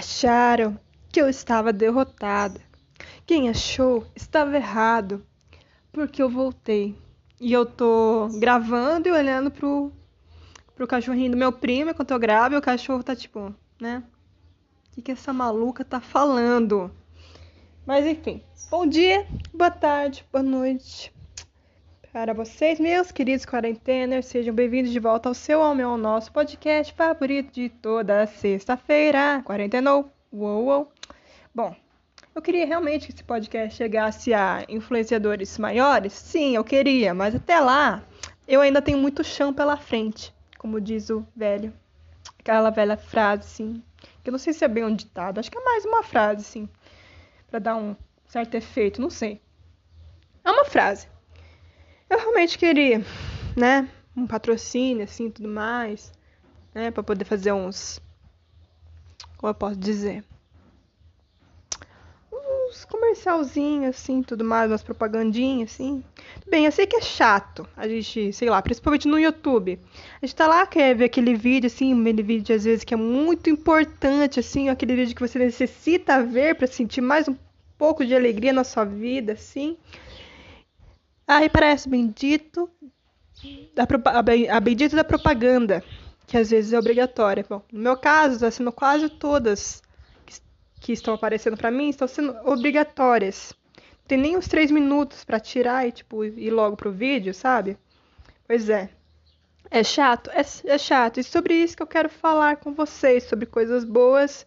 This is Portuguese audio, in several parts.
Acharam que eu estava derrotada. Quem achou estava errado, porque eu voltei. E eu tô gravando e olhando pro, pro cachorrinho do meu primo enquanto eu gravo e o cachorro tá tipo, né? O que, que essa maluca tá falando? Mas enfim, bom dia, boa tarde, boa noite para vocês, meus queridos quarenteners. Sejam bem-vindos de volta ao seu ao meu ao nosso podcast favorito de toda sexta-feira. Quarentenou. Uou, uou. Bom, eu queria realmente que esse podcast chegasse a influenciadores maiores? Sim, eu queria, mas até lá eu ainda tenho muito chão pela frente, como diz o velho. Aquela velha frase, assim, que eu não sei se é bem um ditado, acho que é mais uma frase, assim, para dar um certo efeito, não sei. É uma frase. Eu realmente queria, né, um patrocínio, assim, tudo mais, né, para poder fazer uns, como eu posso dizer, uns comercialzinhos, assim, tudo mais, umas propagandinhas, assim. Bem, eu sei que é chato, a gente, sei lá, principalmente no YouTube. A gente tá lá, quer ver aquele vídeo, assim, aquele vídeo às vezes que é muito importante, assim, aquele vídeo que você necessita ver para sentir mais um pouco de alegria na sua vida, assim. Aí parece bendito da, a bendita da propaganda, que às vezes é obrigatória. Bom, no meu caso, está sendo quase todas que, que estão aparecendo para mim estão sendo obrigatórias. Tem nem os três minutos para tirar e tipo ir logo pro vídeo, sabe? Pois é. É chato? É, é chato. E sobre isso que eu quero falar com vocês, sobre coisas boas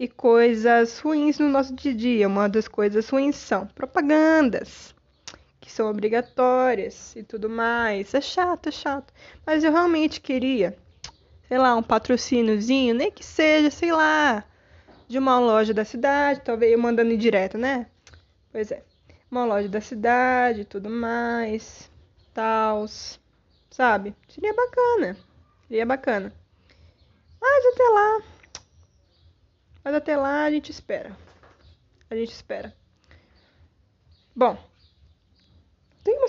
e coisas ruins no nosso dia a dia. Uma das coisas ruins são propagandas são obrigatórias e tudo mais. É chato, é chato. Mas eu realmente queria, sei lá, um patrocíniozinho, nem que seja, sei lá, de uma loja da cidade, talvez eu mandando direto, né? Pois é. Uma loja da cidade tudo mais, tals, sabe? Seria bacana. Seria bacana. Mas até lá. Mas até lá a gente espera. A gente espera. Bom,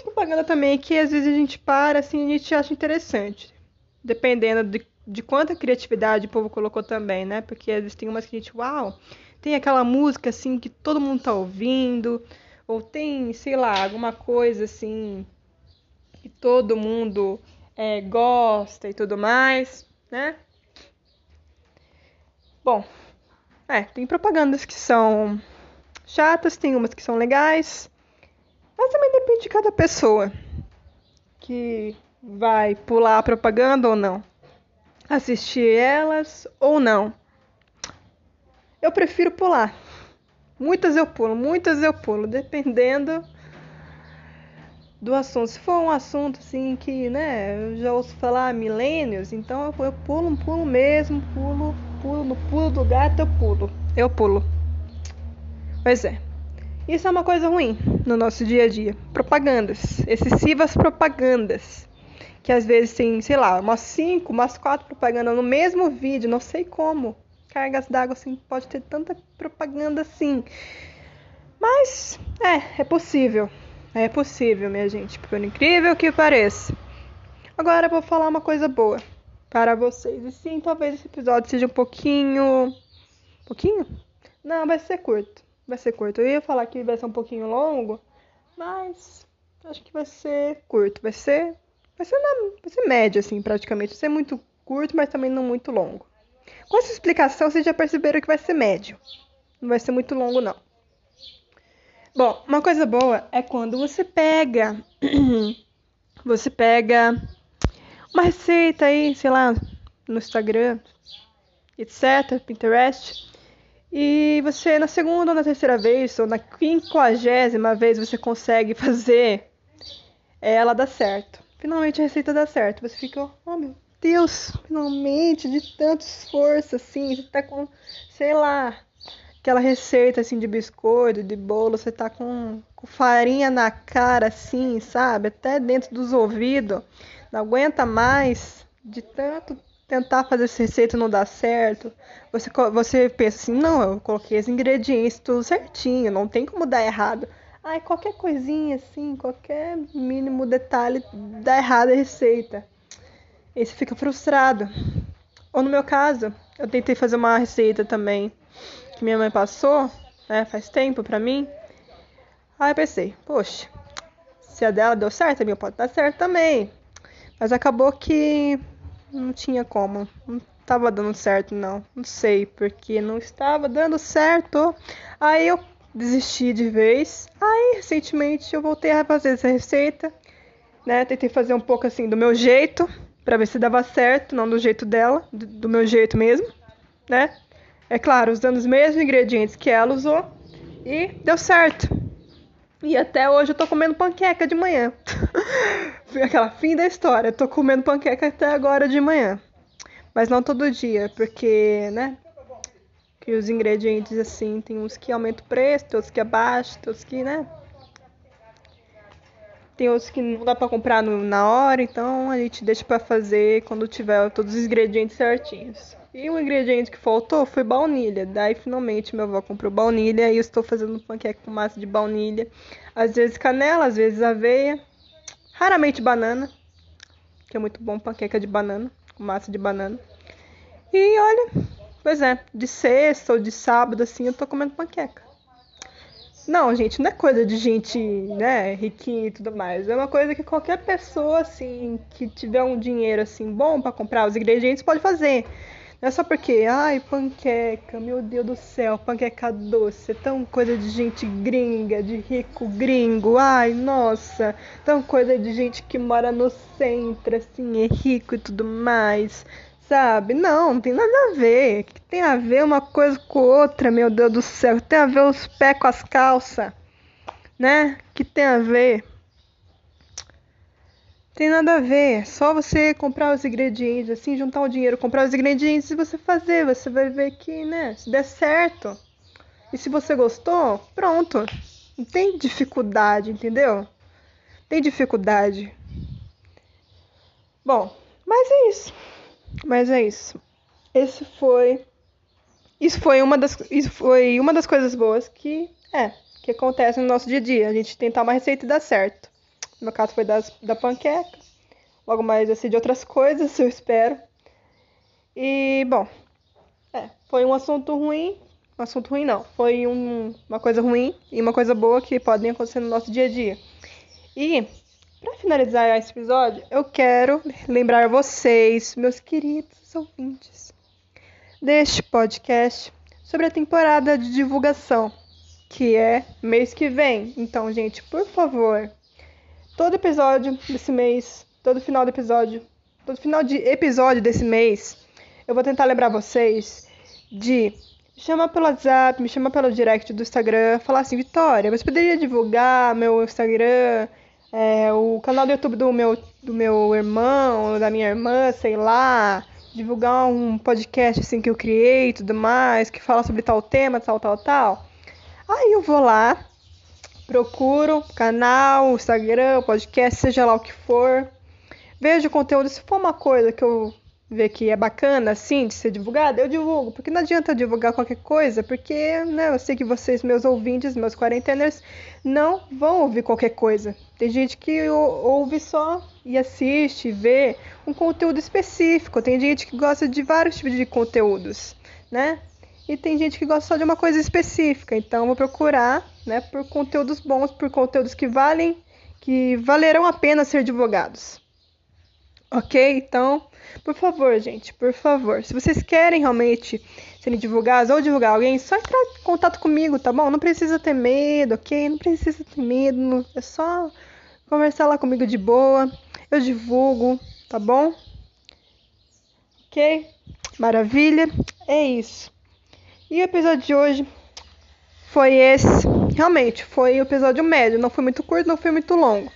umas propagandas também que às vezes a gente para assim a gente acha interessante. Dependendo de, de quanta criatividade o povo colocou também, né? Porque às vezes tem umas que a gente, uau, tem aquela música assim que todo mundo tá ouvindo, ou tem, sei lá, alguma coisa assim que todo mundo é, gosta e tudo mais, né? Bom, é, tem propagandas que são chatas, tem umas que são legais. Mas também depende de cada pessoa que vai pular a propaganda ou não. Assistir elas ou não. Eu prefiro pular. Muitas eu pulo, muitas eu pulo, dependendo do assunto. Se for um assunto assim que, né, eu já ouço falar milênios, então eu, eu pulo, pulo mesmo, pulo, pulo, no pulo do gato eu pulo. Eu pulo. Pois é. Isso é uma coisa ruim no nosso dia a dia. Propagandas, excessivas propagandas. Que às vezes tem, sei lá, umas cinco, umas quatro propagandas no mesmo vídeo, não sei como. Cargas d'água assim, pode ter tanta propaganda assim. Mas, é, é possível. É possível, minha gente, por incrível que pareça. Agora eu vou falar uma coisa boa para vocês. E sim, talvez esse episódio seja um pouquinho. pouquinho? Não, vai ser curto vai ser curto. Eu ia falar que vai ser um pouquinho longo, mas acho que vai ser curto. Vai ser, vai ser, na, vai ser médio, assim, praticamente. Vai ser muito curto, mas também não muito longo. Com essa explicação, vocês já perceberam que vai ser médio. Não vai ser muito longo, não. Bom, uma coisa boa é quando você pega. você pega uma receita aí, sei lá, no Instagram, etc., Pinterest. E você, na segunda ou na terceira vez, ou na quinquagésima vez, você consegue fazer ela dar certo. Finalmente a receita dá certo. Você fica, oh meu Deus, finalmente, de tanto esforço, assim, você tá com, sei lá, aquela receita assim de biscoito, de bolo, você tá com, com farinha na cara, assim, sabe? Até dentro dos ouvidos. Não aguenta mais de tanto tentar fazer essa receita não dá certo, você, você pensa assim, não, eu coloquei os ingredientes tudo certinho, não tem como dar errado. Ai, qualquer coisinha assim, qualquer mínimo detalhe dá errado a receita. E você fica frustrado. Ou no meu caso, eu tentei fazer uma receita também que minha mãe passou, né, faz tempo pra mim. Aí eu pensei, poxa, se a dela deu certo, a minha pode dar certo também. Mas acabou que não tinha como. Não estava dando certo, não. Não sei, porque não estava dando certo. Aí eu desisti de vez. Aí, recentemente, eu voltei a fazer essa receita. Né? Tentei fazer um pouco assim do meu jeito, para ver se dava certo, não do jeito dela, do, meu jeito mesmo, né? É claro, usando os mesmos ingredientes que ela usou e deu certo. E até hoje eu tô comendo panqueca de manhã. Aquela fim da história. Tô comendo panqueca até agora de manhã. Mas não todo dia, porque, né? Que os ingredientes assim, tem uns que aumentam o preço, tem outros que abaixam, tem outros que, né? Tem outros que não dá pra comprar no, na hora, então a gente deixa pra fazer quando tiver todos os ingredientes certinhos. E o ingrediente que faltou foi baunilha. Daí finalmente meu avó comprou baunilha e eu estou fazendo panqueca com massa de baunilha. Às vezes canela, às vezes aveia. Raramente banana, que é muito bom panqueca de banana, com massa de banana. E olha, pois é, de sexta ou de sábado assim eu tô comendo panqueca. Não, gente, não é coisa de gente, né, riquinha e tudo mais. É uma coisa que qualquer pessoa, assim, que tiver um dinheiro, assim, bom para comprar os ingredientes pode fazer. Não é só porque, ai, panqueca, meu Deus do céu, panqueca doce, é tão coisa de gente gringa, de rico gringo, ai, nossa, tão coisa de gente que mora no centro, assim, é rico e tudo mais, sabe? Não, não tem nada a ver. Que tem a ver uma coisa com outra, meu Deus do céu? Tem a ver os pés com as calças, né? Que tem a ver? Tem nada a ver. É só você comprar os ingredientes, assim, juntar o dinheiro, comprar os ingredientes e você fazer. Você vai ver que, né, se der certo. E se você gostou, pronto. Não tem dificuldade, entendeu? Tem dificuldade. Bom, mas é isso. Mas é isso. Esse foi isso foi uma das isso foi uma das coisas boas que é, que acontece no nosso dia a dia. A gente tentar uma receita e dar certo. No meu caso foi das, da panqueca. Logo mais ser de outras coisas, eu espero. E, bom, é, foi um assunto ruim. Um assunto ruim não. Foi um, uma coisa ruim e uma coisa boa que podem acontecer no nosso dia a dia. E, para finalizar esse episódio, eu quero lembrar vocês, meus queridos ouvintes, deste podcast sobre a temporada de divulgação, que é mês que vem. Então, gente, por favor, todo episódio desse mês, todo final do episódio, todo final de episódio desse mês, eu vou tentar lembrar vocês de me chamar pelo WhatsApp, me chamar pelo direct do Instagram, falar assim, Vitória, você poderia divulgar meu Instagram, é, o canal do YouTube do meu, do meu irmão, da minha irmã, sei lá, divulgar um podcast assim que eu criei e tudo mais, que fala sobre tal tema, tal, tal, tal. Aí eu vou lá, procuro canal, Instagram, podcast, seja lá o que for. Vejo o conteúdo. Se for uma coisa que eu ver que é bacana, assim, de ser divulgada, eu divulgo. Porque não adianta divulgar qualquer coisa, porque né, eu sei que vocês, meus ouvintes, meus quarenteners, não vão ouvir qualquer coisa. Tem gente que ouve só e assiste, vê um conteúdo específico. Tem gente que gosta de vários tipos de conteúdos, né? E tem gente que gosta só de uma coisa específica. Então, vou procurar, né, por conteúdos bons, por conteúdos que valem, que valerão a pena ser divulgados. Ok? Então, por favor, gente, por favor, se vocês querem realmente serem divulgados ou divulgar alguém, só entrar em contato comigo, tá bom? Não precisa ter medo, ok? Não precisa ter medo, é só conversar lá comigo de boa. Eu divulgo, tá bom? Ok? Maravilha? É isso. E o episódio de hoje foi esse. Realmente, foi um episódio médio. Não foi muito curto, não foi muito longo.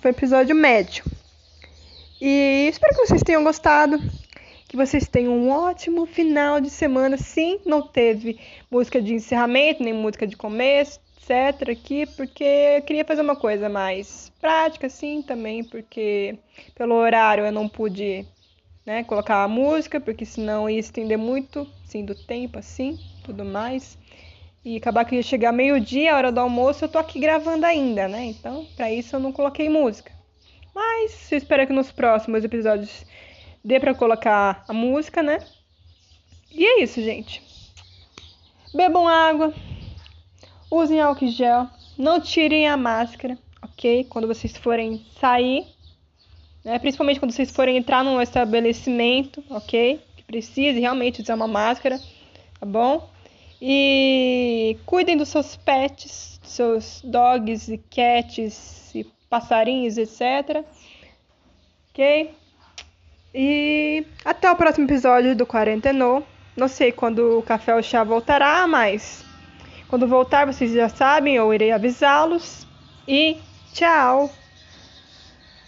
Foi um episódio médio. E espero que vocês tenham gostado. Que vocês tenham um ótimo final de semana. Sim, não teve música de encerramento, nem música de começo, etc. aqui, porque eu queria fazer uma coisa mais prática, assim, também, porque pelo horário eu não pude né, colocar a música, porque senão ia estender muito, sim, do tempo, assim tudo mais. E acabar que ia chegar meio-dia, hora do almoço, eu tô aqui gravando ainda, né? Então, para isso eu não coloquei música. Mas eu espero que nos próximos episódios dê para colocar a música, né? E é isso, gente. Bebam água, usem álcool gel, não tirem a máscara, ok? Quando vocês forem sair, né? principalmente quando vocês forem entrar num estabelecimento, ok? Que precise realmente usar uma máscara, tá bom? E cuidem dos seus pets, dos seus dogs e cats e passarinhos, etc. Ok? E até o próximo episódio do Quarentenou. Não sei quando o Café ou Chá voltará, mas quando voltar vocês já sabem, eu irei avisá-los. E tchau!